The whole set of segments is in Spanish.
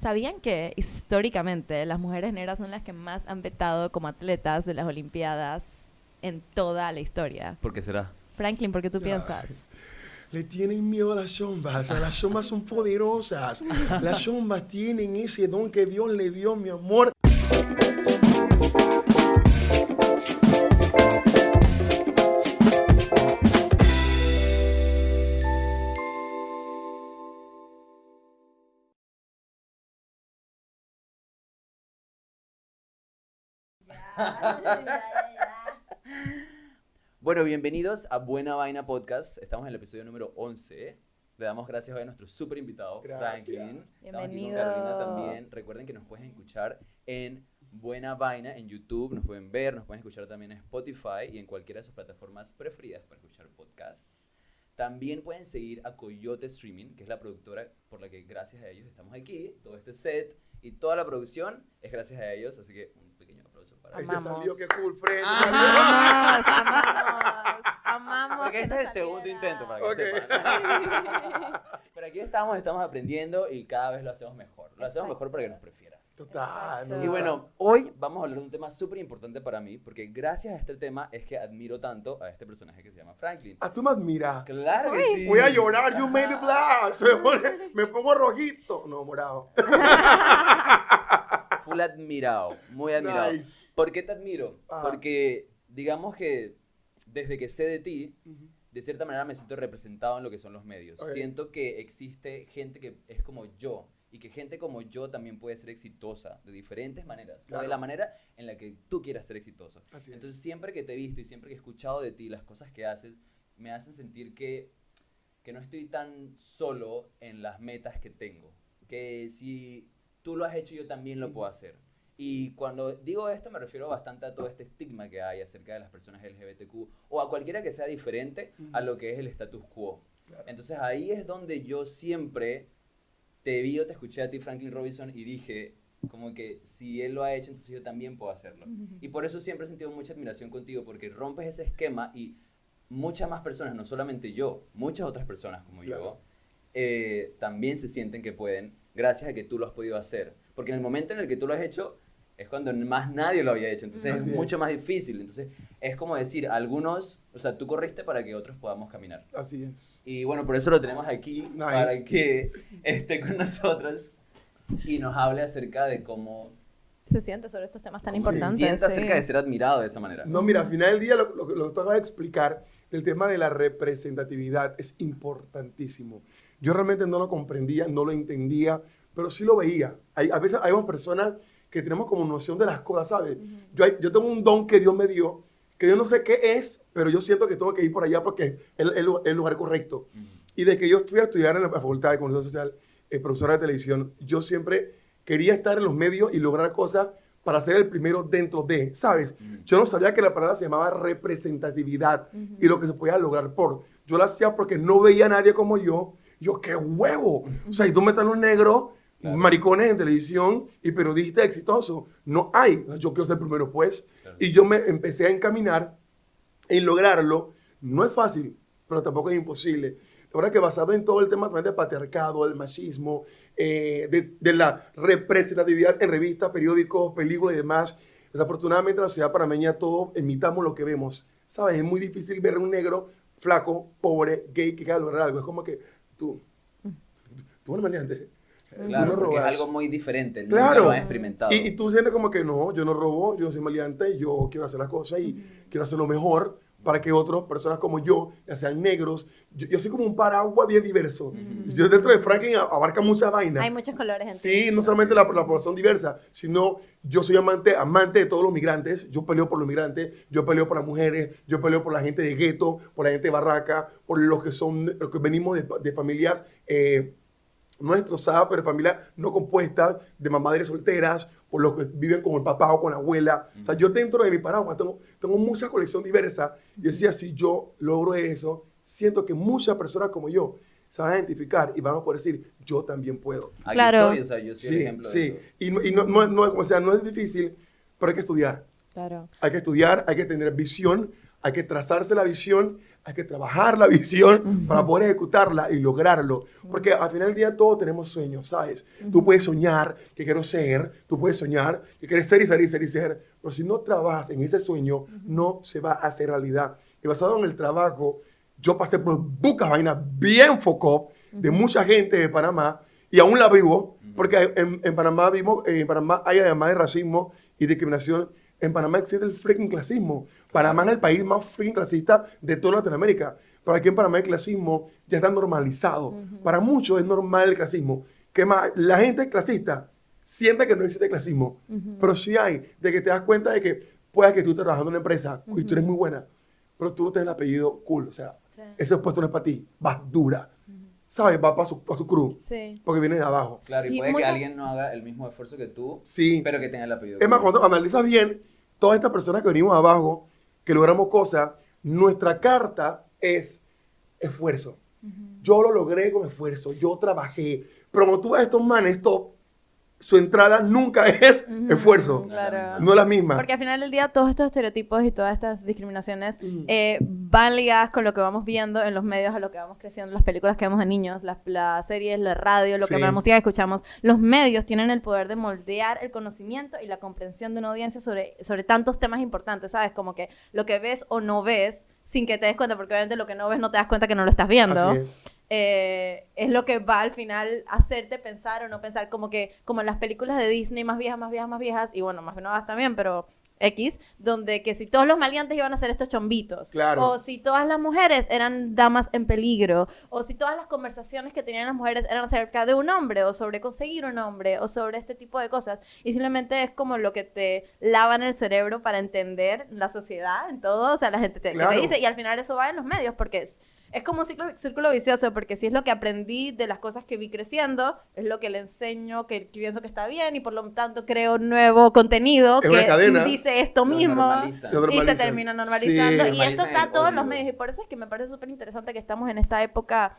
¿Sabían que históricamente las mujeres negras son las que más han vetado como atletas de las Olimpiadas en toda la historia? ¿Por qué será? Franklin, ¿por qué tú piensas? Le tienen miedo a las sombras. Las sombras son poderosas. Las sombras tienen ese don que Dios le dio, mi amor. Bueno, bienvenidos a Buena Vaina Podcast. Estamos en el episodio número 11. Le damos gracias hoy a nuestro súper invitado, Gracias. Franklin. Estamos aquí con Bienvenido. Carolina también. Recuerden que nos pueden escuchar en Buena Vaina en YouTube, nos pueden ver, nos pueden escuchar también en Spotify y en cualquiera de sus plataformas preferidas para escuchar podcasts. También pueden seguir a Coyote Streaming, que es la productora por la que gracias a ellos estamos aquí. Todo este set y toda la producción es gracias a ellos, así que un Ahí te Amamos. salió, qué cool, Fred. Amamos, amamos, amamos. Porque que este es el segundo saliera. intento para que Ok. sepan. Pero aquí estamos, estamos aprendiendo y cada vez lo hacemos mejor. Lo hacemos mejor para que nos prefieran. Total. Y bueno, hoy vamos a hablar de un tema súper importante para mí, porque gracias a este tema es que admiro tanto a este personaje que se llama Franklin. Ah, tú me admiras. Claro que sí. Voy a llorar, you made it black. Se me, pone- me pongo rojito. No, morado. Full admirado, muy admirado. Nice. ¿Por qué te admiro? Ajá. Porque digamos que desde que sé de ti, de cierta manera me siento representado en lo que son los medios. Siento que existe gente que es como yo y que gente como yo también puede ser exitosa de diferentes maneras o de la manera en la que tú quieras ser exitoso. Así es. Entonces siempre que te he visto y siempre que he escuchado de ti las cosas que haces, me hacen sentir que, que no estoy tan solo en las metas que tengo. Que si tú lo has hecho, yo también lo puedo hacer. Y cuando digo esto me refiero bastante a todo este estigma que hay acerca de las personas LGBTQ o a cualquiera que sea diferente a lo que es el status quo. Claro. Entonces ahí es donde yo siempre te vi o te escuché a ti, Franklin Robinson, y dije, como que si él lo ha hecho, entonces yo también puedo hacerlo. Y por eso siempre he sentido mucha admiración contigo, porque rompes ese esquema y muchas más personas, no solamente yo, muchas otras personas como Claro. yo, eh, también se sienten que pueden, gracias a que tú lo has podido hacer. Porque en el momento en el que tú lo has hecho, es cuando más nadie lo había hecho, entonces Así es es. mucho más difícil. Entonces es como decir, algunos, o sea, tú corriste para que otros podamos caminar. Así es. Y bueno, por eso lo tenemos aquí, Nice. para que esté con nosotros y nos hable acerca de cómo Se siente sobre estos temas tan importantes. se siente sí. acerca de ser admirado de esa manera. No, mira, al final del día lo, lo, que- lo que tú acabas de explicar del tema de la representatividad es importantísimo. Yo realmente no lo comprendía, no lo entendía, pero sí lo veía. Hay, a veces hay unas personas que tenemos como noción de las cosas, ¿sabes? yo, hay- yo tengo un don que Dios me dio, que yo no sé qué es, pero yo siento que tengo que ir por allá porque es el, el- el lugar correcto. Ujú. Y de que yo fui a estudiar en la Facultad de Comunicación Social, eh, profesora de televisión, yo siempre quería estar en los medios y lograr cosas para ser el primero dentro de, ¿sabes? Ujú. Yo no sabía que la palabra se llamaba representatividad y lo que se podía lograr por. Yo lo hacía porque no veía a nadie como yo. Yo, ¡qué huevo! O sea, y tú metes a los negros, Claro. maricones en televisión y periodistas exitosos. No hay. Yo quiero ser primero, pues. Claro. Y yo me empecé a encaminar en lograrlo. No es fácil, pero tampoco es imposible. La verdad que basado en todo el tema también del patriarcado, del machismo, eh, de, de la representatividad en revistas, periódicos, películas y demás, desafortunadamente en la sociedad panameña todos imitamos lo que vemos. ¿Sabes? Es muy difícil ver a un negro flaco, pobre, gay, que quiera lograr algo. Es como que tú, tú eres maleante. Claro, tú no porque es algo muy diferente, Claro. lo has experimentado. Y, y tú sientes como que no, yo no robo, yo no soy maleante, yo quiero hacer las cosas y quiero hacerlo mejor para que otras personas como yo, ya sean negros, yo, yo soy como un paraguas bien diverso. Yo dentro de Franklin abarca muchas vainas. Hay muchos colores en. Sí, no solamente la, la población diversa, sino yo soy amante, amante de todos los migrantes. Yo peleo por los migrantes, yo peleo por las mujeres, yo peleo por la gente de gueto, por la gente de barraca, por los que son, los que venimos de, de familias eh, no destrozadas, pero familias no compuestas, de madres solteras, por los que viven con el papá o con la abuela. O sea, yo dentro de mi paraguas tengo, tengo mucha colección diversa. Y decía, si yo logro eso, siento que muchas personas como yo se van a identificar y van a poder decir, yo también puedo. Aquí Claro. estoy, o sea, yo soy el Sí, ejemplo sí. Y, no, y no, no, no- o sea, no es difícil, pero hay que estudiar. Claro. Hay que estudiar, hay que tener visión, hay que trazarse la visión, hay que trabajar la visión para poder ejecutarla y lograrlo. Porque al final del día todos tenemos sueños, ¿sabes? Tú puedes soñar que quiero ser, tú puedes soñar que quieres ser y ser y ser y ser, pero si no trabajas en ese sueño, no se va a hacer realidad. Y basado en el trabajo, yo pasé por bucas vainas bien foco de mucha gente de Panamá y aún la vivo, porque en, en Panamá vimos, en Panamá hay además de racismo y discriminación, en Panamá existe el freaking clasismo. Panamá es el país más freaking clasista de toda Latinoamérica. Pero aquí en Panamá el clasismo ya está normalizado. Para muchos es normal el clasismo. Que más, la gente clasista siente que no existe clasismo. Pero sí hay, de que te das cuenta de que puede que tú estés trabajando en una empresa y tú eres muy buena, pero tú no tienes el apellido cool. O sea, Sí. ese puesto no es para ti. Vas dura. ¿Sabes? Va para su, pa' su crew. Sí. Porque viene de abajo. Claro, y, Y puede que alguien no haga el mismo esfuerzo que tú, Sí. pero que tenga el apellido. Es más, cuando analizas bien, todas estas personas que venimos abajo, que logramos cosas, nuestra carta es esfuerzo. Yo lo logré con esfuerzo, yo trabajé. Pero cuando tú ves a estos manes top, su entrada nunca es esfuerzo. Claro. No es la misma. Porque al final del día todos estos estereotipos y todas estas discriminaciones Mm. eh, van ligadas con lo que vamos viendo en los medios, a lo que vamos creciendo, las películas que vemos de niños, las, las series, la radio, lo que la música que escuchamos. Los medios tienen el poder de moldear el conocimiento y la comprensión de una audiencia sobre, sobre tantos temas importantes, ¿sabes? Como que lo que ves o no ves sin que te des cuenta, porque obviamente lo que no ves no te das cuenta que no lo estás viendo Así es. Eh, es lo que va al final a hacerte pensar o no pensar, como que, como en las películas de Disney más viejas, más viejas, más viejas, y bueno, más nuevas también, pero X, donde que si todos los maleantes iban a ser estos chombitos, Claro. o si todas las mujeres eran damas en peligro, o si todas las conversaciones que tenían las mujeres eran acerca de un hombre, o sobre conseguir un hombre, o sobre este tipo de cosas, y simplemente es como lo que te lavan el cerebro para entender la sociedad en todo, o sea, la gente te, te dice, y al final eso va en los medios, porque es, es como un ciclo- círculo vicioso, porque si es lo que aprendí de las cosas que vi creciendo, es lo que le enseño, que, que pienso que está bien, y por lo tanto creo nuevo contenido Es que dice esto mismo. Y se termina Sí. normalizando. y esto está a todos los medios. Y por eso es que me parece súper interesante que estamos en esta época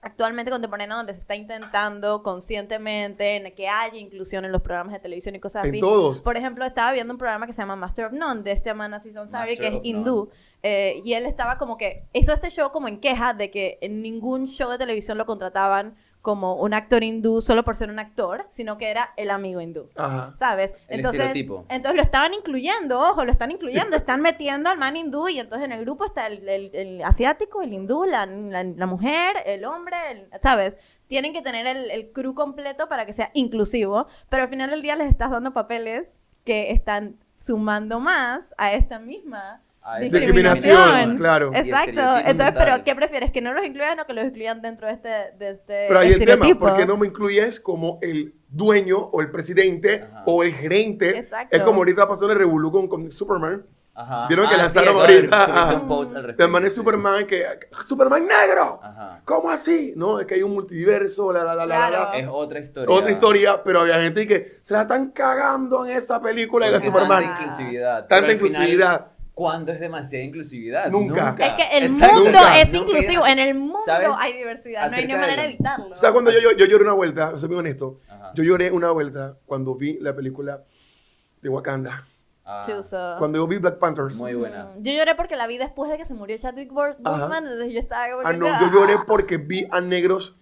actualmente contemporánea donde se está intentando conscientemente en que haya inclusión en los programas de televisión y cosas En así. todos. Por ejemplo, estaba viendo un programa que se llama Master of None de este man Master que es hindú. eh, y él estaba como que hizo este show como en queja de que en ningún show de televisión lo contrataban como un actor hindú solo por ser un actor, sino que era el amigo hindú. Ajá. ¿Sabes? El entonces, estereotipo. entonces lo estaban incluyendo, ojo, lo están incluyendo, están metiendo al man hindú y entonces en el grupo está el, el- el asiático, el hindú, la, la- la mujer, el hombre, el- ¿sabes? Tienen que tener el, el crew completo para que sea inclusivo, pero al final del día les estás dando papeles que están sumando más a esta misma A esa discriminación. discriminación, claro. Exacto. Entonces, pero. ¿qué prefieres? ¿Que no los incluyan o que los incluyan dentro de este, de este Pero ahí el tema? ¿por qué no me incluyes como el dueño o el presidente Ajá. o el gerente? Exacto. Es como ahorita pasó en el Revolu con, con Superman. Ajá. ¿Vieron que Ah, lanzaron sí, ahorita? subir Ajá. un post al El respecto, man es. Superman que... ¡Superman negro! Ajá. ¿Cómo así? No, es que hay un multiverso, la, la, la, la, la, Claro. la. Es otra historia. Otra historia, pero había gente que se la están cagando en esa película de Superman. Tanta inclusividad. Tanta pero al final, inclusividad. ¿Cuándo es demasiada inclusividad? Nunca. Es que el Exacto. mundo Nunca. es inclusivo. En el mundo ¿Sabes? hay diversidad. No hay manera de evitarlo. O sea, cuando yo, yo, yo lloré una vuelta, soy muy honesto, Ajá. yo lloré una vuelta cuando vi la película de Wakanda. Ah. Cuando yo vi Black Panthers. Muy buena. Mm, Yo lloré porque la vi después de que se murió Chadwick. Boseman, entonces yo estaba como Ah, no, yo lloré porque vi a negros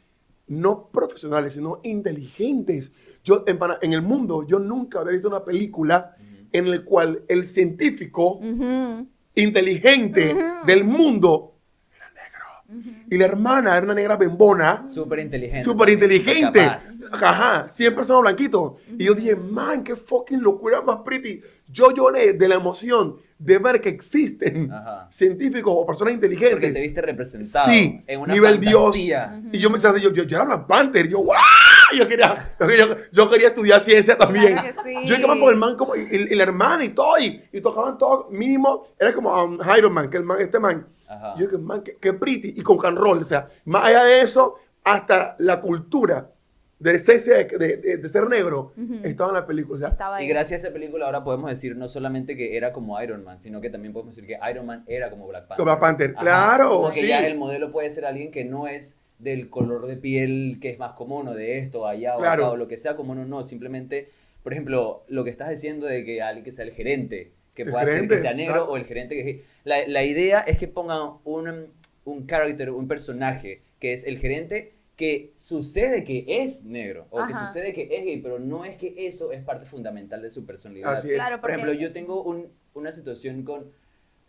no profesionales, sino inteligentes. Yo, en, Pana- en el mundo, yo nunca había visto una película en la cual el científico Ujú, inteligente Ujú. del mundo era negro. Y la hermana era una negra bembona, Súper inteligente. súper inteligente. Ajá, siempre son blanquitos. Y yo dije, man, qué fucking locura más pretty. Yo lloré de la emoción de ver que existen Ajá. científicos o personas inteligentes. Porque te viste representado. Sí, en una nivel fantasía. Y yo me yo, yo, yo era Black Panther, yo, ¡guau! Yo quería, yo, yo- quería estudiar ciencia también. Claro que sí. Yo iba por el man como, y, y- y la hermana y todo, y, y tocaban todo, mínimo, era como um, Iron Man, que el man, este man. Ajá. Yo que man, qué, qué pretty, y con can roll, o sea, más allá de eso, hasta la cultura de la esencia de, de- de- de ser negro Ujú. estaba en la película, o sea. Y gracias a esa película ahora podemos decir no solamente que era como Iron Man, sino que también podemos decir que Iron Man era como Black Panther. Como Black Panther, Ajá. claro, Porque sí. ya el modelo puede ser alguien que no es del color de piel que es más común o de esto, o allá o Claro. acá o lo que sea, como no, no, simplemente, por ejemplo, lo que estás diciendo de que alguien que sea el gerente, que El pueda ser que sea negro o el gerente que es gay. La, la idea es que pongan un, un character, un personaje, que es el gerente que sucede que es negro o que sucede que es gay, pero no es que eso es parte fundamental de su personalidad. Así es. Claro, Por ejemplo, yo tengo un- una situación con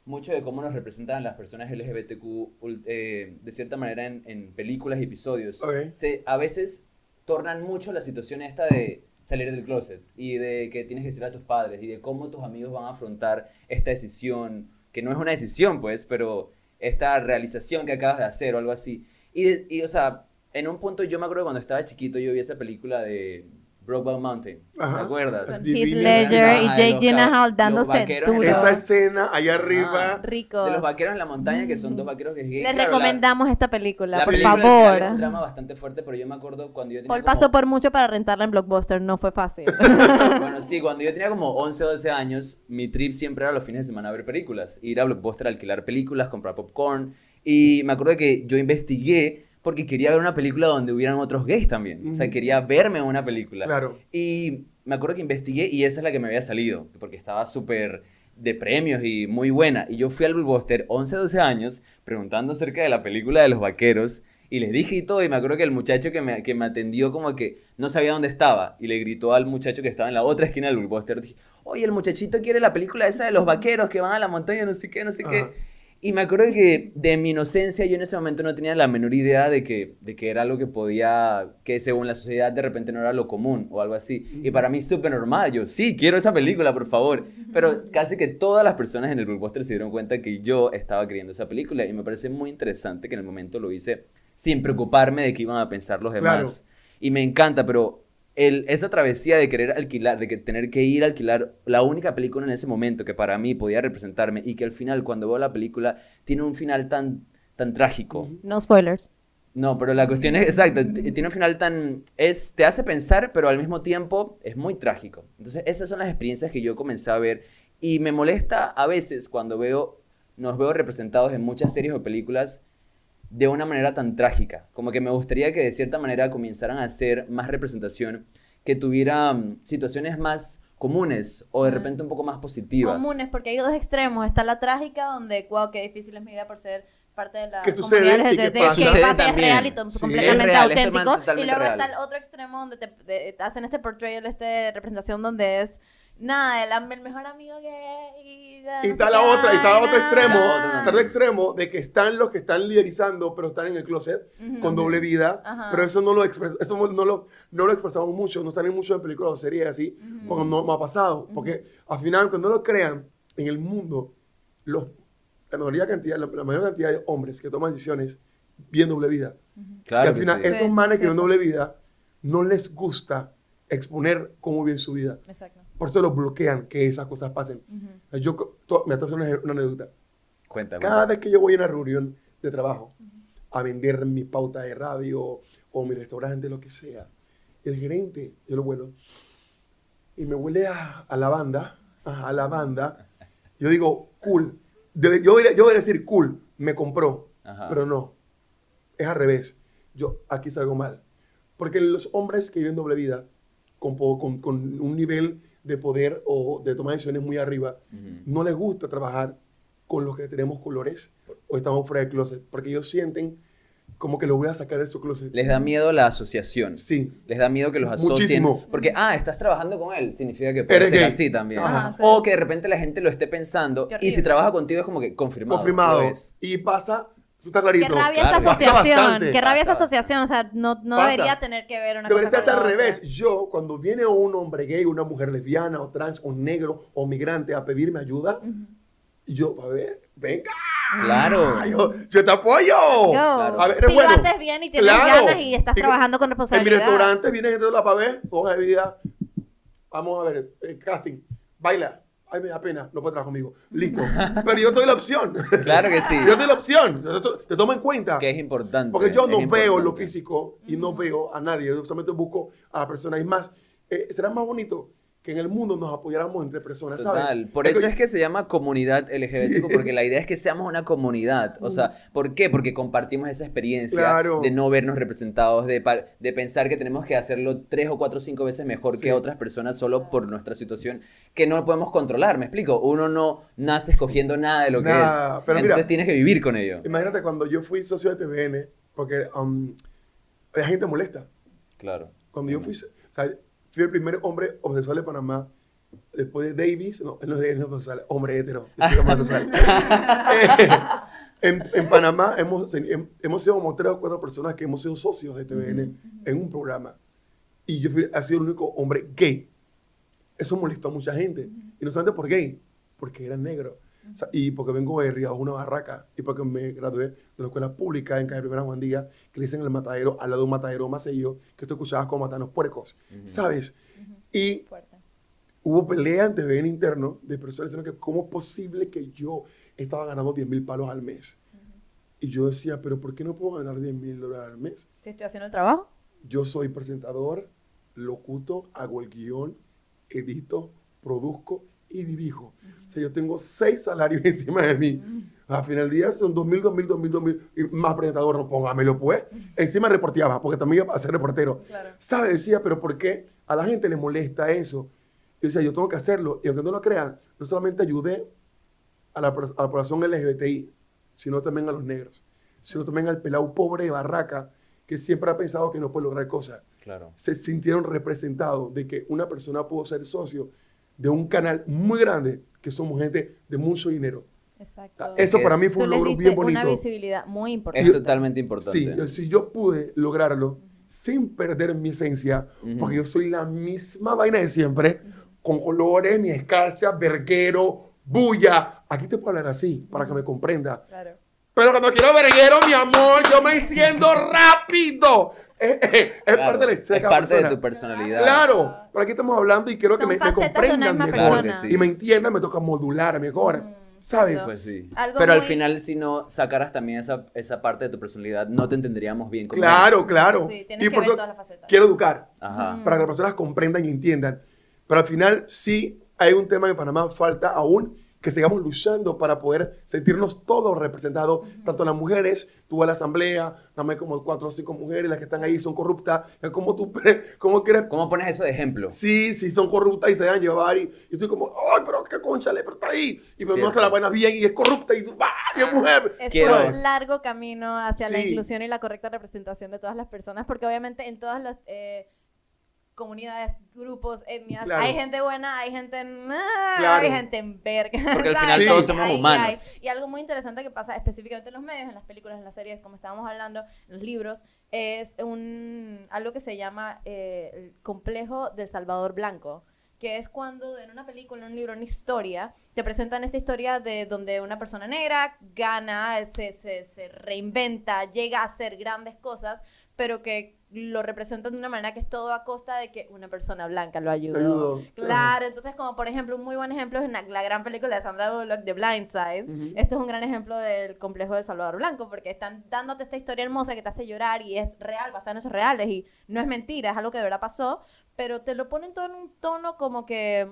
mucho de cómo nos representan las personas LGBTQ eh, de cierta manera en, en películas y episodios. Se, a veces tornan mucho la situación esta de salir del closet y de que tienes que decir a tus padres y de cómo tus amigos van a afrontar esta decisión, que no es una decisión pues, pero esta realización que acabas de hacer o algo así. Y, y, o sea, en un punto yo me acuerdo cuando estaba chiquito yo vi esa película de Brokeback Mountain, ¿te Ajá. acuerdas? Con Heath Ledger y Jake Gyllenhaal dándose duro. Esa escena allá arriba. Ah, Ricos. De los vaqueros en la montaña, que son dos vaqueros que es gay. Les Claro, la- recomendamos esta película, la por película favor. Es un drama bastante fuerte, pero yo me acuerdo cuando yo tenía Paul como- pasó por mucho para rentarla en Blockbuster, no fue fácil. Bueno, sí, cuando yo tenía como 11 o 12 años, mi trip siempre era los fines de semana a ver películas. Ir a Blockbuster a alquilar películas, comprar popcorn. Y me acuerdo que yo investigué porque quería ver una película donde hubieran otros gays también. O sea, quería verme en una película. Claro. Y me acuerdo que investigué y esa es la que me había salido, porque estaba súper de premios y muy buena. Y yo fui al Blockbuster, 11, 12 años, preguntando acerca de la película de los vaqueros. Y les dije y todo, y me acuerdo que el muchacho que me, que me atendió como que no sabía dónde estaba. Y le gritó al muchacho que estaba en la otra esquina del Blockbuster, dije, oye, el muchachito quiere la película esa de los vaqueros que van a la montaña, no sé qué, no sé Ajá. qué. Y me acuerdo que de mi inocencia yo en ese momento no tenía la menor idea de que, de que era algo que podía, que según la sociedad de repente no era lo común o algo así. Y para mí súper normal, yo sí, quiero esa película, por favor. Pero casi que todas las personas en el blockbuster se dieron cuenta que yo estaba queriendo esa película y me parece muy interesante que en el momento lo hice sin preocuparme de qué iban a pensar los demás. Y me encanta, pero el, esa travesía de querer alquilar, de que tener que ir a alquilar la única película en ese momento que para mí podía representarme y que al final cuando veo la película tiene un final tan, tan trágico. No spoilers. No, pero la cuestión es, exacto, tiene un final tan, es, te hace pensar, pero al mismo tiempo es muy trágico. Entonces esas son las experiencias que yo comencé a ver y me molesta a veces cuando veo, nos veo representados en muchas series o películas de una manera tan trágica. Como que me gustaría que de cierta manera comenzaran a hacer más representación, que tuviera mm, situaciones más comunes o de repente un poco más positivas. Comunes, porque hay dos extremos. Está la trágica, donde, wow, qué difícil es mi vida por ser parte de la ¿Qué sucede comunidad y pasa? que Sucede pasa, es real y Sí. completamente Es real, auténtico. Y luego real. está el otro extremo donde te, te- te hacen este portrayal, esta representación donde es nada, el, el mejor amigo gay. Y, no está la otra, y está el otro vaina. extremo, La otra está el otro extremo de que están los que están liderizando, pero están en el closet con doble vida, pero eso no lo eso no lo, no lo expresamos mucho, no salen mucho en películas o series así, porque no, no ha pasado, porque al final cuando lo crean en el mundo, los, la, mayoría cantidad, la, la mayor cantidad de hombres que toman decisiones bien doble vida, Claro y al que final sí. estos Sí, manes que ven cierto. doble vida, no les gusta exponer cómo viven su vida, Exacto. Por eso los bloquean que esas cosas pasen. Ujú. Yo, co- to- me haciendo una, una anécdota. Cuéntame. Cada vez que yo voy a una reunión de trabajo a vender mi pauta de radio o mi restaurante, lo que sea, el gerente, yo lo vuelo, y me huele a, a lavanda, a, a lavanda, yo digo, cool. Debe- yo, voy a- yo voy a decir, cool, me compró, Ajá. pero no, es al revés. Yo aquí salgo mal. Porque los hombres que viven doble vida, con, con, con un nivel de poder o de tomar decisiones muy arriba, Ujú. no les gusta trabajar con los que tenemos colores o estamos fuera del closet, porque ellos sienten como que lo voy a sacar de su closet. Les da miedo la asociación. Sí, Les da miedo que los asocien. Muchísimo. Porque, ah, estás trabajando con él. Significa que puede Eres ser gay. así también. Ajá, sí. O que de repente la gente lo esté pensando. Y si trabaja contigo es como que confirmado. confirmado. Y pasa, tú estás clarito. Qué rabia Claro, esa asociación. Qué rabia esa asociación. O sea, no, no debería tener que ver una Debería cosa ser con al revés. Yo, cuando viene un hombre gay, una mujer lesbiana o trans o negro o migrante a pedirme ayuda, yo, a ver, venga, Claro. yo, yo te apoyo. Yo. Claro. A ver, si bueno. lo haces bien y tienes Claro. ganas y estás Y- trabajando con En mi responsabilidad. restaurante viene gente de la pavés, hoja de vida. Vamos a ver, eh, casting, baila. Ay, me da pena, no puede trabajar conmigo. Listo. Pero yo te doy la opción. Claro que sí. Yo te doy la opción. Te, tomo en cuenta. Que es importante. Porque yo es no veo lo físico y no veo a nadie. Yo solamente busco a la persona. Y más, eh, será más bonito que en el mundo nos apoyáramos entre personas, ¿sabes? Total. Por Es que- eso es que se llama comunidad LGBTQ, porque la idea es que seamos una comunidad. O sea, ¿por qué? Porque compartimos esa experiencia Claro. de no vernos representados, de, de pensar que tenemos que hacerlo tres o cuatro o cinco veces mejor Sí. que otras personas solo por nuestra situación que no podemos controlar. ¿Me explico? Uno no nace escogiendo nada de lo que Nada, es. pero Entonces mira- tienes que vivir con ello. Imagínate cuando yo fui socio de TVN, porque um, la gente molesta. Claro. Cuando yo fui, o sea, fui el primer hombre homosexual de Panamá, después de Davis, no, él no es homosexual, hombre hetero, homosexual. Eh, en, en Panamá hemos, hemos sido como tres o cuatro personas que hemos sido socios de TVN en un programa. Y yo fui, he sido el único hombre gay. Eso molestó a mucha gente. Y no solamente por gay, porque era negro. O sea, y porque vengo de Río, una barraca. Y porque me gradué de la escuela pública en calle Primera Juan Díaz, que le dicen el matadero, al lado de un matadero más sello, que tú escuchabas como matan los puercos. ¿Sabes? Y Fuerte. hubo pelea en TVN interno de personas diciendo que cómo es posible que yo estaba ganando 10 mil palos al mes. Y yo decía, pero ¿por qué no puedo ganar 10 mil dólares al mes? Si estoy haciendo el trabajo. Yo soy presentador, locuto, hago el guion, edito, produzco y dirijo. Sea, yo tengo seis salarios encima de mí. Al final del día son 2.000, 2.000, 2.000, 2.000. Y más presentador, no póngamelo pues. Encima reporteaba, porque también iba a ser reportero. Claro. ¿Sabe? Decía, pero ¿por qué a la gente le molesta eso? Yo decía, yo tengo que hacerlo. Y aunque no lo crean, no solamente ayudé a la, pers- a la población LGBTI, sino también a los negros, sino también al pelado pobre de Barraca, que siempre ha pensado que no puede lograr cosas. Claro. Se sintieron representados de que una persona pudo ser socio de un canal muy grande, que somos gente de mucho dinero. Exacto. Eso Es- para mí fue un logro bien bonito. una visibilidad muy Es importante. totalmente importante. Sí, yo- si yo pude lograrlo sin perder mi esencia, porque yo soy la misma vaina de siempre, con colores, mi escarcha, verguero, bulla. Aquí te puedo hablar así, para que me comprenda. Claro. Pero cuando quiero verguero, mi amor, yo me enciendo rápido. Eh, eh, es Claro. parte de la Es parte de tu personalidad. Claro, pero aquí estamos hablando y quiero que me, me comprendan mejor. Claro sí. Y me entiendan, me toca modular mejor. ¿Sabes? Pues sí. Pero al muy- final, si no sacaras también esa, esa parte de tu personalidad, no te entenderíamos bien como Claro, eres. claro. Sí, y por eso quiero educar. Ajá. para que las personas comprendan y entiendan. Pero al final sí hay un tema que en Panamá falta aún que sigamos luchando para poder sentirnos todos representados, tanto las mujeres, tú a la asamblea, nada más hay como cuatro o cinco mujeres, las que están ahí son corruptas, es como tú, cómo quieres, ¿Cómo pones eso de ejemplo? sí, sí son corruptas y se dejan llevar y, y estoy como, ay, pero qué conchale, pero está ahí, y pero no hace la buena bien y es corrupta y tú, ¡ah, mujer! Es Quiero- un largo camino hacia la inclusión y la correcta representación de todas las personas, porque obviamente en todas las eh, comunidades, grupos, etnias, Claro. hay gente buena, hay gente, ah, Claro. hay gente en verga. Porque al final Sí. todos somos Hay- hay- humanos. Y algo muy interesante que pasa específicamente en los medios, en las películas, en las series, como estábamos hablando, en los libros, es un algo que se llama eh, el complejo del Salvador Blanco, que es cuando en una película, en un libro, en una historia, te presentan esta historia de donde una persona negra gana, se, se, se reinventa, llega a hacer grandes cosas, pero que lo representan de una manera que es todo a costa de que una persona blanca lo ayudó. Claro, entonces como por ejemplo un muy buen ejemplo es la, la gran película de Sandra Bullock de Blindside. Ujú. Esto es un gran ejemplo del complejo del Salvador Blanco porque están dándote esta historia hermosa que te hace llorar y es real, basada en hechos reales y no es mentira, es algo que de verdad pasó, pero te lo ponen todo en un tono como que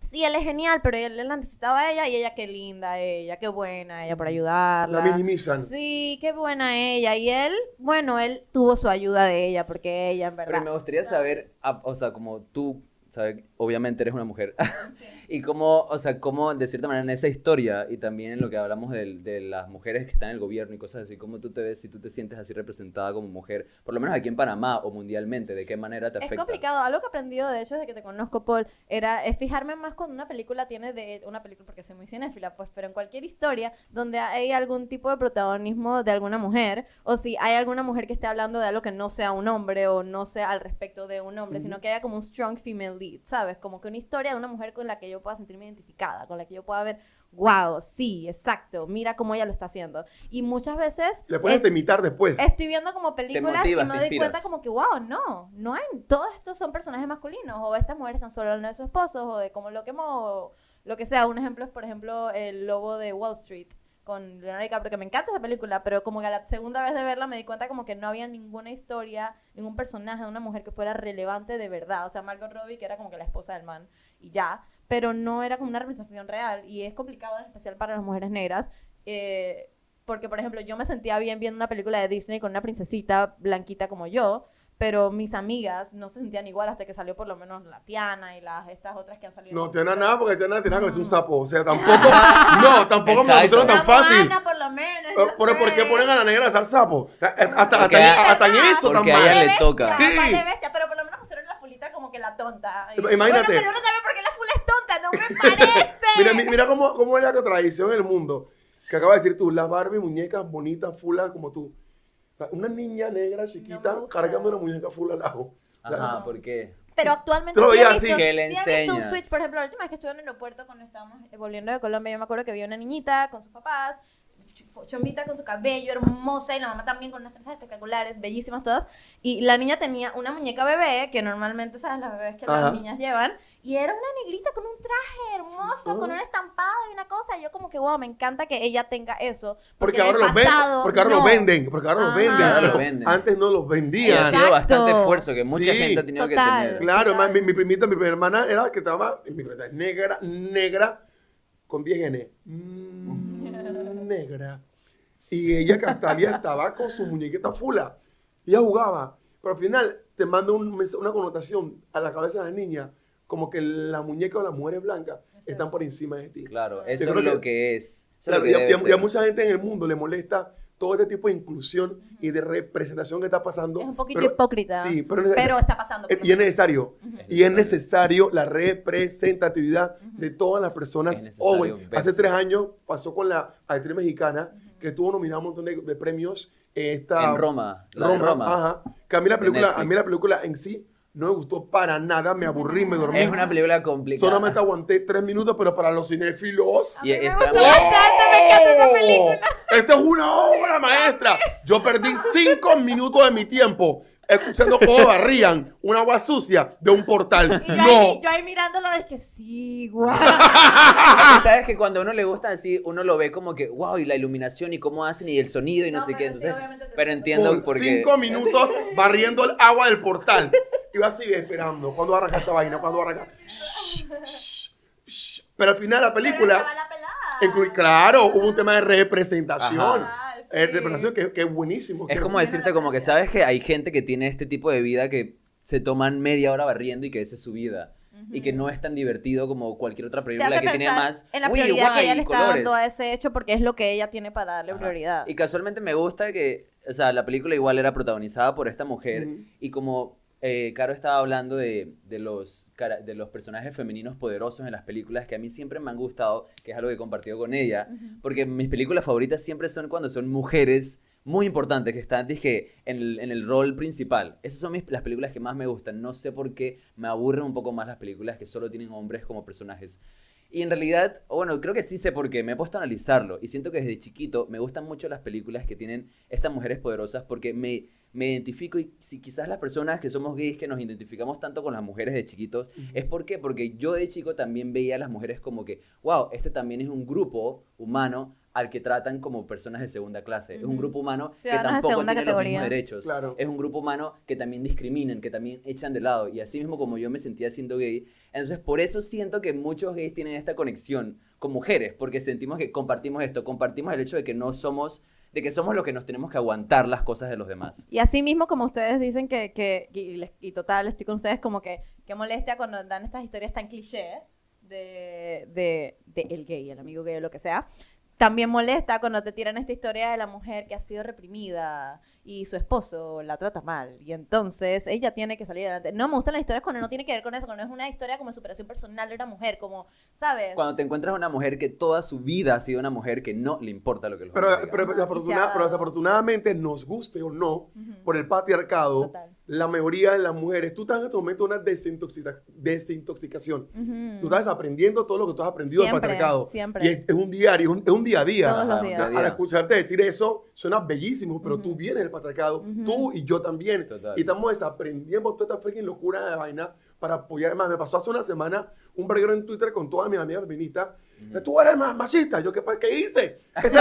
sí, él es genial, pero él, él la necesitaba a ella y ella qué linda ella, qué buena ella por ayudarla. La minimizan. Sí, qué buena ella. Y él, bueno, él tuvo su ayuda de ella, porque ella, en verdad. Pero me gustaría saber, o sea, como tú, ¿sabes? obviamente eres una mujer, y cómo, o sea, cómo de cierta manera en esa historia y también en lo que hablamos del- de, las mujeres que están en el gobierno y cosas así, cómo tú te ves, si tú te sientes así representada como mujer, por lo menos aquí en Panamá o mundialmente, ¿de qué manera te Es afecta? complicado. Algo que he aprendido, de hecho, desde que te conozco, Paul, era es fijarme más cuando una película tiene de una película, porque soy muy cinéfila, pues, pero en cualquier historia donde hay algún tipo de protagonismo de alguna mujer, o si hay alguna mujer que esté hablando de algo que no sea un hombre o no sea al respecto de un hombre, sino que haya como un strong female lead, ¿sabes? Como que una historia de una mujer con la que yo pueda sentirme identificada, con la que yo pueda ver, wow, sí, exacto, mira cómo ella lo está haciendo. Y muchas veces Le puedes es- imitar después. estoy viendo como películas motivas, y me doy cuenta como que, wow, no, no hay, todos estos son personajes masculinos, o estas mujeres están solo hablando de sus esposos, o de cómo lo quemó, o lo que sea. Un ejemplo es, por ejemplo, el lobo de Wall Street, con Leonardo DiCaprio, que me encanta esa película, pero como que a la segunda vez de verla me di cuenta como que no había ninguna historia, ningún personaje de una mujer que fuera relevante de verdad. O sea, Margot Robbie, que era como que la esposa del man, y ya, pero no era como una representación real, y es complicado, en especial para las mujeres negras. eh, porque, por ejemplo, yo me sentía bien viendo una película de Disney con una princesita blanquita como yo, pero mis amigas no se sentían igual hasta que salió por lo menos la Tiana y las estas otras que han salido. No, Tiana nada, porque Tiana Tiana es un sapo. O sea, tampoco. no, tampoco me lo pusieron tan fácil. Moana, por lo menos. Pero, no pero ¿por qué ponen a la negra a hacer sapo? Hasta, hasta, Porque hasta, a- hasta en eso tan porque a ella mal. le toca. Sí. vale bestia, pero por lo menos pusieron la fulita como que la tonta. Y- Imagínate. Bueno, pero uno también porque la fula es tonta, no me parece. Mira, mi- mira cómo, cómo es la contradicción en el mundo. Que acaba de decir tú, las Barbie, muñecas bonitas, fulas como tú. Una niña negra chiquita No cargando una muñeca full al lado. Ajá, ¿por qué? Pero actualmente lo visto- así. ¿Qué le enseñas? switch. Por ejemplo, la última vez que estuve en el aeropuerto cuando estábamos volviendo de Colombia, yo me acuerdo que vi una niñita con sus papás, ch- chombita con su cabello hermosa y la mamá también con unas trenzas espectaculares, bellísimas todas. Y la niña tenía una muñeca bebé, que normalmente, ¿sabes? Las bebés que Ajá. las niñas llevan. Y era una negrita con un traje hermoso, Sí. con un estampado y una cosa. Y yo como que, wow, me encanta que ella tenga eso. Porque, ahora los venden, pasado, porque ahora los venden, porque ahora los Ajá. venden, Ahora los venden. antes no los Y vendían. ha sido bastante esfuerzo que mucha Sí. gente ha tenido Total. que tener. Claro, Total. mi, mi primita, mi primera hermana era que estaba, mi primita es negra, negra, con 10 N. Mm, negra. Y ella, Castalia, estaba con su muñequita fula. Ella jugaba. Pero al final te manda un una connotación a la cabeza de la niña, como que la muñeca o las mujeres blancas están por encima de ti. Claro, eso es lo que- que es. Eso lo que mucha gente en el mundo le molesta todo este tipo de inclusión y de representación que está pasando. Es un poquito pero- hipócrita. Sí, pero, es- Pero está pasando. eh, y es necesario. Y es necesario la representatividad de todas las personas. Hace tres años pasó con la actriz mexicana que estuvo nominada a un montón de, de premios. eh, Esta, En Roma, la de Roma. Ajá. Que a mí la película, a mí la película en sí no me gustó para nada. Me aburrí, me dormí. Es una película complicada. Solamente aguanté tres minutos, pero para los cinéfilos. Y me está gustó bastante, me encanta esa película. Esta es una obra maestra. Yo perdí cinco minutos de mi tiempo escuchando cómo barrían una agua sucia de un portal. Y yo, No. ahí, yo ahí mirándolo, es que sí, guau. Sabes que cuando a uno le gusta así, uno lo ve como que, wow, y la iluminación y cómo hacen y el sonido y no, No, sé qué. sí, Entonces, obviamente te- pero entiendo Por por qué. cinco minutos barriendo el agua del portal. Iba así esperando. ¿Cuándo va a arrancar esta vaina? ¿Cuándo va a arrancar? Shh, shh, shh. Pero al final la película, Pero estaba la pelada. incluye, claro, hubo un tema de representación. Ajá. Eh, Sí. representación que, que es buenísimo. Es que- como decirte como que sabes que hay gente que tiene este tipo de vida que se toman media hora barriendo y que esa es su vida. Y que no es tan divertido como cualquier otra película que tiene más en la uy, prioridad que guay, ella le está colores. dando a ese hecho porque es lo que ella tiene para darle Ajá. prioridad. Y casualmente me gusta que, o sea, la película igual era protagonizada por esta mujer Ujú. y como eh, Caro estaba hablando de, de los, de los personajes femeninos poderosos en las películas que a mí siempre me han gustado, que es algo que he compartido con ella, porque mis películas favoritas siempre son cuando son mujeres muy importantes que están dije, en, el, en el rol principal. Esas son mis, las películas que más me gustan. No sé por qué me aburren un poco más las películas que solo tienen hombres como personajes. Y en realidad, bueno, creo que sí sé por qué. Me he puesto a analizarlo. Y siento que desde chiquito me gustan mucho las películas que tienen estas mujeres poderosas porque me, me identifico. Y si quizás las personas que somos gays, que nos identificamos tanto con las mujeres de chiquitos, ¿es por qué? Porque yo de chico también veía a las mujeres como que, wow, este también es un grupo humano al que tratan como personas de segunda clase. Es un grupo humano que tampoco tiene los categoría. mismos derechos. Claro. Es un grupo humano que también discriminan, que también echan de lado. Y así mismo como yo me sentía siendo gay. Entonces, por eso siento que muchos gays tienen esta conexión con mujeres, porque sentimos que compartimos esto, compartimos el hecho de que no somos, de que somos los que nos tenemos que aguantar las cosas de los demás. Y así mismo como ustedes dicen que, que y, y total, estoy con ustedes como que, que molestia cuando dan estas historias tan cliché de, de, de el gay, el amigo gay o lo que sea. También molesta cuando te tiran esta historia de la mujer que ha sido reprimida y su esposo la trata mal. Y entonces ella tiene que salir adelante. No me gustan las historias cuando no tiene que ver con eso, cuando es una historia como de superación personal de una mujer, como, ¿sabes? Cuando te encuentras una mujer que toda su vida ha sido una mujer que no le importa lo que los Pero, hombres digan. pero, desafortuna- pero desafortunadamente, nos guste o no, por el patriarcado, Total. La mayoría de las mujeres, tú estás en este momento en una desintoxica- desintoxicación. Ujú. Tú estás aprendiendo todo lo que tú has aprendido del Siempre, patriarcado. siempre. Y es, es un diario, es un, es un día a día. Todos los días. Al día. escucharte decir eso, suena bellísimo, pero Ujú. tú vienes del patriarcado, Ujú. tú y yo también. Total. Y estamos desaprendiendo toda esta freaking locura de vaina para apoyar. Más, me pasó hace una semana un verguero en Twitter con todas mis amigas feministas. Tú eres más machista. Yo, ¿qué, qué hice? Ese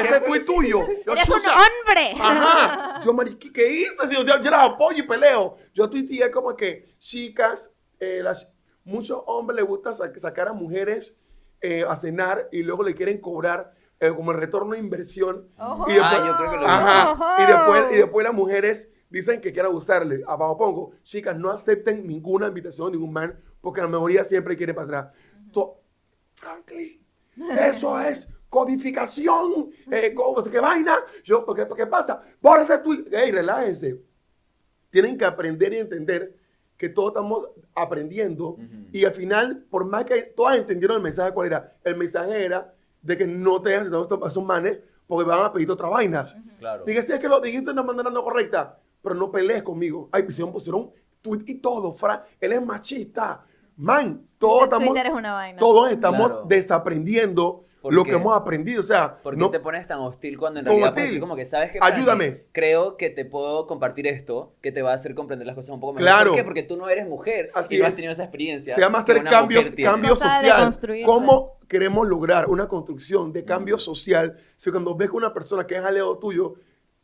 ese tweet tuyo. Yo, ¡Eres un hombre! Ajá. Yo, mariqui, ¿qué hice? Si yo, yo las apoyo y peleo. Yo tuiteé como que, chicas, eh, las, muchos hombres les gusta sa- sacar a mujeres eh, a cenar y luego le quieren cobrar eh, como el retorno de inversión. Ojo. Y después- Ah, yo creo que lo. Ajá. Y después, y después las mujeres dicen que quieren abusarle. Abajo pongo, chicas, no acepten ninguna invitación de ningún man porque la mayoría siempre quiere para atrás. So, Franklin, eso es codificación. Eh, ¿cómo, ¿Qué vaina? Yo, ¿qué, ¿Qué pasa? Bórrese tu... Ey, relájense. Tienen que aprender y entender que todos estamos aprendiendo y al final, por más que todas entendieron el mensaje, ¿cuál era? El mensaje era de que no te hagas a esos manes porque van a pedir otras vainas. Claro. Dije, si es que lo dijiste de una manera no correcta, pero no pelees conmigo. Ay, pusieron, pusieron tweet y todo, Fran. Él es machista. Man, todos estamos, es una vaina. todos estamos Claro. desaprendiendo ¿Por lo qué? que hemos aprendido. O sea, ¿Por qué no, te pones tan hostil cuando en realidad puedes hostil. decir como que sabes que Ayúdame. creo que te puedo compartir esto que te va a hacer comprender las cosas un poco mejor. Claro. ¿Por qué? Porque tú no eres mujer Así y no es. has tenido esa experiencia. se llama hacer cambios, cambio social. ¿Cómo queremos lograr una construcción de cambio social si cuando ves que una persona que es aliado tuyo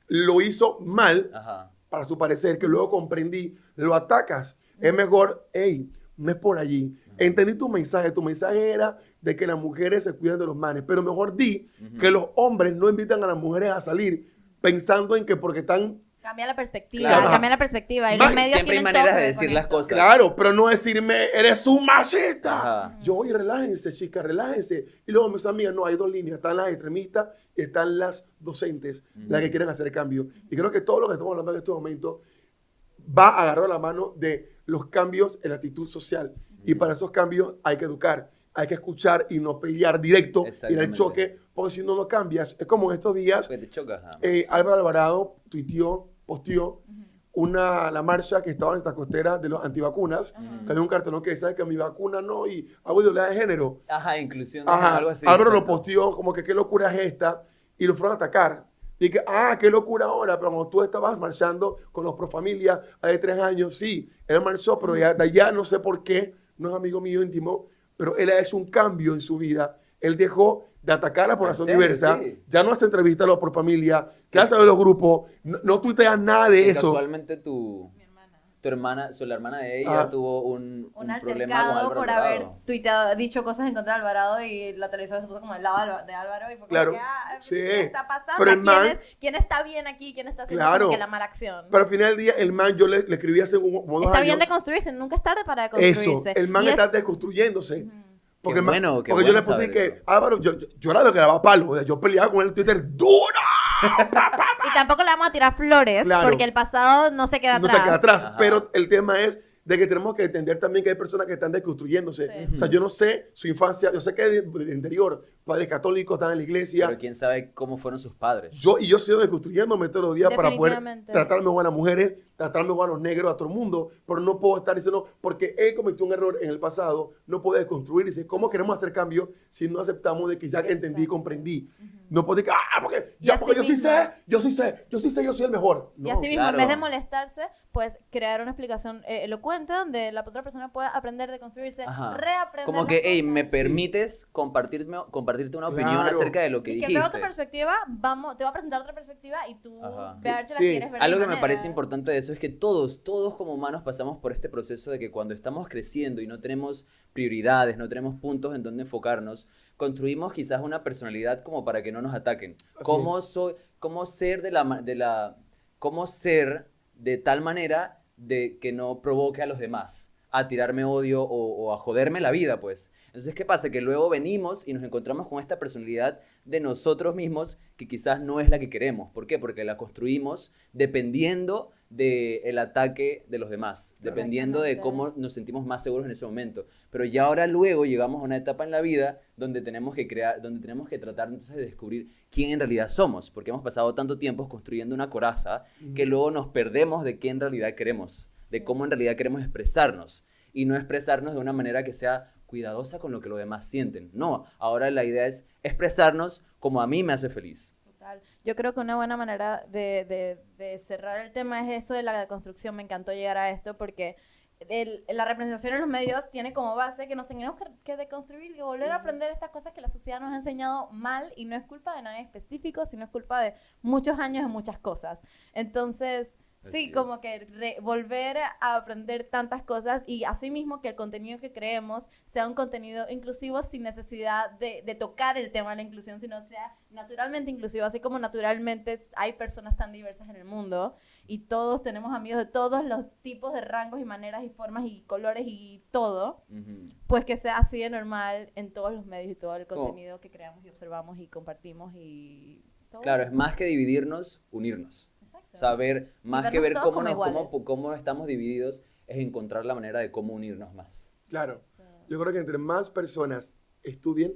lo hizo mal, Ajá. para su parecer, que luego comprendí, lo atacas. Es mejor, hey, no es por allí. Entendí tu mensaje. Tu mensaje era de que las mujeres se cuidan de los manes, pero mejor di que los hombres no invitan a las mujeres a salir pensando en que porque están, Cambia la perspectiva, Claro. cambia la perspectiva. Y los medios Siempre hay maneras de decir las cosas. claro, pero no decirme, eres un machista. Ajá. Yo, oye, relájense, chicas, relájense. Y luego mis amigas, no, hay dos líneas. Están las extremistas y están las docentes, las que quieren hacer el cambio. Y creo que todo lo que estamos hablando en este momento va agarrado a la mano de los cambios en la actitud social. Y para esos cambios hay que educar, hay que escuchar y no pelear directo y en el choque, porque si no, no cambias. Es como en estos días, Porque te chocas eh, Álvaro Alvarado tuiteó, posteó una, la marcha que estaba en esta costera de los antivacunas, que había un cartelón que decía que mi vacuna no y hago ideología de género. Ajá, inclusión, Ajá. algo así. Álvaro lo exacto. posteó como que qué locura es esta y lo fueron a atacar. Y que, ah, qué locura ahora, pero cuando tú estabas marchando con los pro familia hace tres años, sí, él marchó, pero ya, de allá no sé por qué, no es amigo mío íntimo, pero él ha hecho un cambio en su vida. Él dejó de atacar a la población serio? diversa, Sí. ya no hace entrevistas a los pro familia, ya sabe los grupos, no, no tuitea nada de eso. Casualmente tu. Tu hermana, o sea, la hermana de ella Ah. tuvo un, Un un problema con altercado Álvaro por Alvarado. haber tuiteado, dicho cosas en contra de Alvarado y la televisión se puso como del lado de Álvaro- de Álvaro y fue como Claro. que, ah, Sí. ¿qué está pasando? Pero el ¿Quién, man- es- quién está bien aquí? ¿Quién está haciendo Claro. como que la mala acción? Pero al final del día, el man, yo le, le escribí hace un- como dos está años. bien de construirse, nunca es tarde para Eso, construirse. el man Y es- está desconstruyéndose. Porque, Qué el man- bueno, qué porque yo le puse que, eso. Álvaro, yo, yo, yo era lo que daba palo. o sea, Yo peleaba con él en Twitter dura. Y tampoco le vamos a tirar flores Claro. porque el pasado no se queda no atrás. se queda atrás. Ajá. Pero el tema es de que tenemos que entender también que hay personas que están desconstruyéndose. Sí. O sea, yo no sé su infancia, yo sé que de- del interior, padres católicos están en la iglesia. Pero quién sabe cómo fueron sus padres. Yo, y yo sigo desconstruyéndome todos los días para poder Definitivamente. tratar mejor a las mujeres, tratar mejor a los negros, a todo el mundo, pero no puedo estar diciendo, porque él cometió un error en el pasado, no puede desconstruirse. ¿Cómo queremos hacer cambio si no aceptamos de que ya entendí y comprendí? No puedo decir, ah, porque, Y ya, porque yo sí mismo- sé, yo sí sé, yo sí sé, yo soy el mejor. Y No. así mismo, claro. en vez de molestarse, pues crear una explicación eh, elocuente donde la otra persona pueda aprender de construirse, reaprender. Como que, hey, me permites compartirme, compartirte una opinión Claro. acerca de lo que y que dijiste. veo otra perspectiva, vamos, te voy a presentar otra perspectiva y tú Ajá. ver si Sí. la quieres ver. Algo que me manera. parece importante de eso es que todos, todos como humanos pasamos por este proceso de que cuando estamos creciendo y no tenemos prioridades, no tenemos puntos en donde enfocarnos, construimos quizás una personalidad como para que no nos ataquen. Así ¿Cómo soy, cómo ser de la, de la, cómo ser de tal manera de que no provoque a los demás a tirarme odio o, o a joderme la vida, pues. Entonces, ¿qué pasa? Que luego venimos y nos encontramos con esta personalidad de nosotros mismos que quizás no es la que queremos. ¿Por qué? Porque la construimos dependiendo del ataque de los demás, dependiendo de cómo nos sentimos más seguros en ese momento. Pero ya ahora luego llegamos a una etapa en la vida donde tenemos que crear, donde tenemos que tratar entonces de descubrir quién en realidad somos, porque hemos pasado tanto tiempo construyendo una coraza que luego nos perdemos de qué en realidad queremos, de cómo en realidad queremos expresarnos y no expresarnos de una manera que sea cuidadosa con lo que los demás sienten. No, ahora la idea es expresarnos como a mí me hace feliz. Total. Yo creo que una buena manera de, de- de cerrar el tema es eso de la construcción. Me encantó llegar a esto porque el- la representación en los medios tiene como base que nos tenemos que, que deconstruir y volver a aprender estas cosas que la sociedad nos ha enseñado mal y no es culpa de nadie específico, sino es culpa de muchos años de muchas cosas. Entonces, sí, como que volver a aprender tantas cosas y asimismo que el contenido que creemos sea un contenido inclusivo sin necesidad de, de tocar el tema de la inclusión, sino sea naturalmente inclusivo, así como naturalmente hay personas tan diversas en el mundo y todos tenemos amigos de todos los tipos de rangos y maneras y formas y colores y todo, pues que sea así de normal en todos los medios y todo el Como- contenido que creamos y observamos y compartimos y todo. Claro, es más que dividirnos, unirnos. Exacto. Saber, más que ver cómo, nos, cómo, cómo estamos divididos, es encontrar la manera de cómo unirnos más. Claro. Yo creo que entre más personas estudien,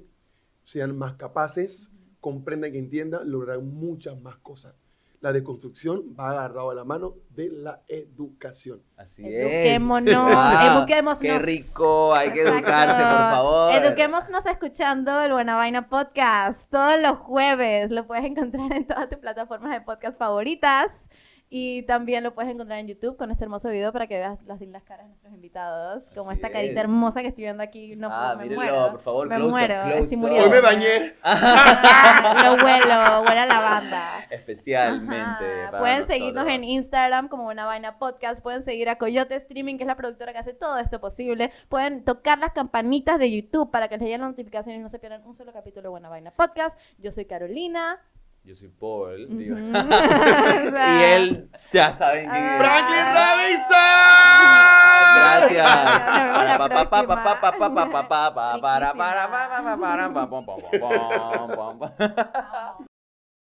sean más capaces, comprendan y entiendan, lograrán muchas más cosas. La deconstrucción va agarrado a la mano de la educación. Así Eduquémonos, es. Ah, eduquémonos. Qué rico, hay que Exacto. educarse, por favor. Eduquémonos escuchando el Buena Vaina Podcast todos los jueves. Lo puedes encontrar en todas tus plataformas de podcast favoritas. Y también lo puedes encontrar en YouTube con este hermoso video para que veas las lindas caras de nuestros invitados. Como Así esta carita es. hermosa que estoy viendo aquí. No, Ah, me mírenlo, muero. por favor, me close up, muero. close estoy up. muriendo. Hoy me bañé. Lo huelo, huele a lavanda. Especialmente. Ajá. Pueden seguirnos en. Instagram como Buena Vaina Podcast. Pueden seguir a Coyote Streaming, que es la productora que hace todo esto posible. Pueden tocar las campanitas de YouTube para que les lleguen las notificaciones y no se pierdan un solo capítulo de Buena Vaina Podcast. Yo soy Carolina. Yo soy Paul. digo. Y él, ya saben quién es. Ah. ¡Franklin Gracias.